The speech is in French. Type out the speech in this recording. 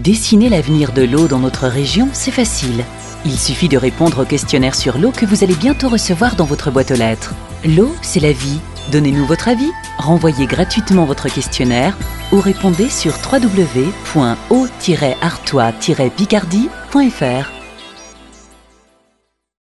Dessiner l'avenir de l'eau dans notre région, c'est facile. Il suffit de répondre au questionnaire sur l'eau que vous allez bientôt recevoir dans votre boîte aux lettres. L'eau, c'est la vie. Donnez-nous votre avis, renvoyez gratuitement votre questionnaire ou répondez sur www.eau-artois-picardie.fr.